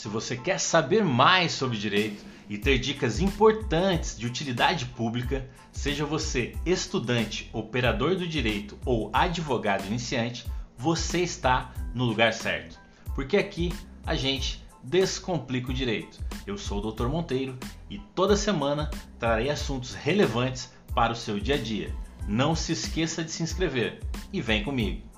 Se você quer saber mais sobre direito e ter dicas importantes de utilidade pública, seja você estudante, operador do direito ou advogado iniciante, você está no lugar certo. Porque aqui a gente descomplica o direito. Eu sou o Dr. Monteiro e toda semana trarei assuntos relevantes para o seu dia a dia. Não se esqueça de se inscrever e vem comigo.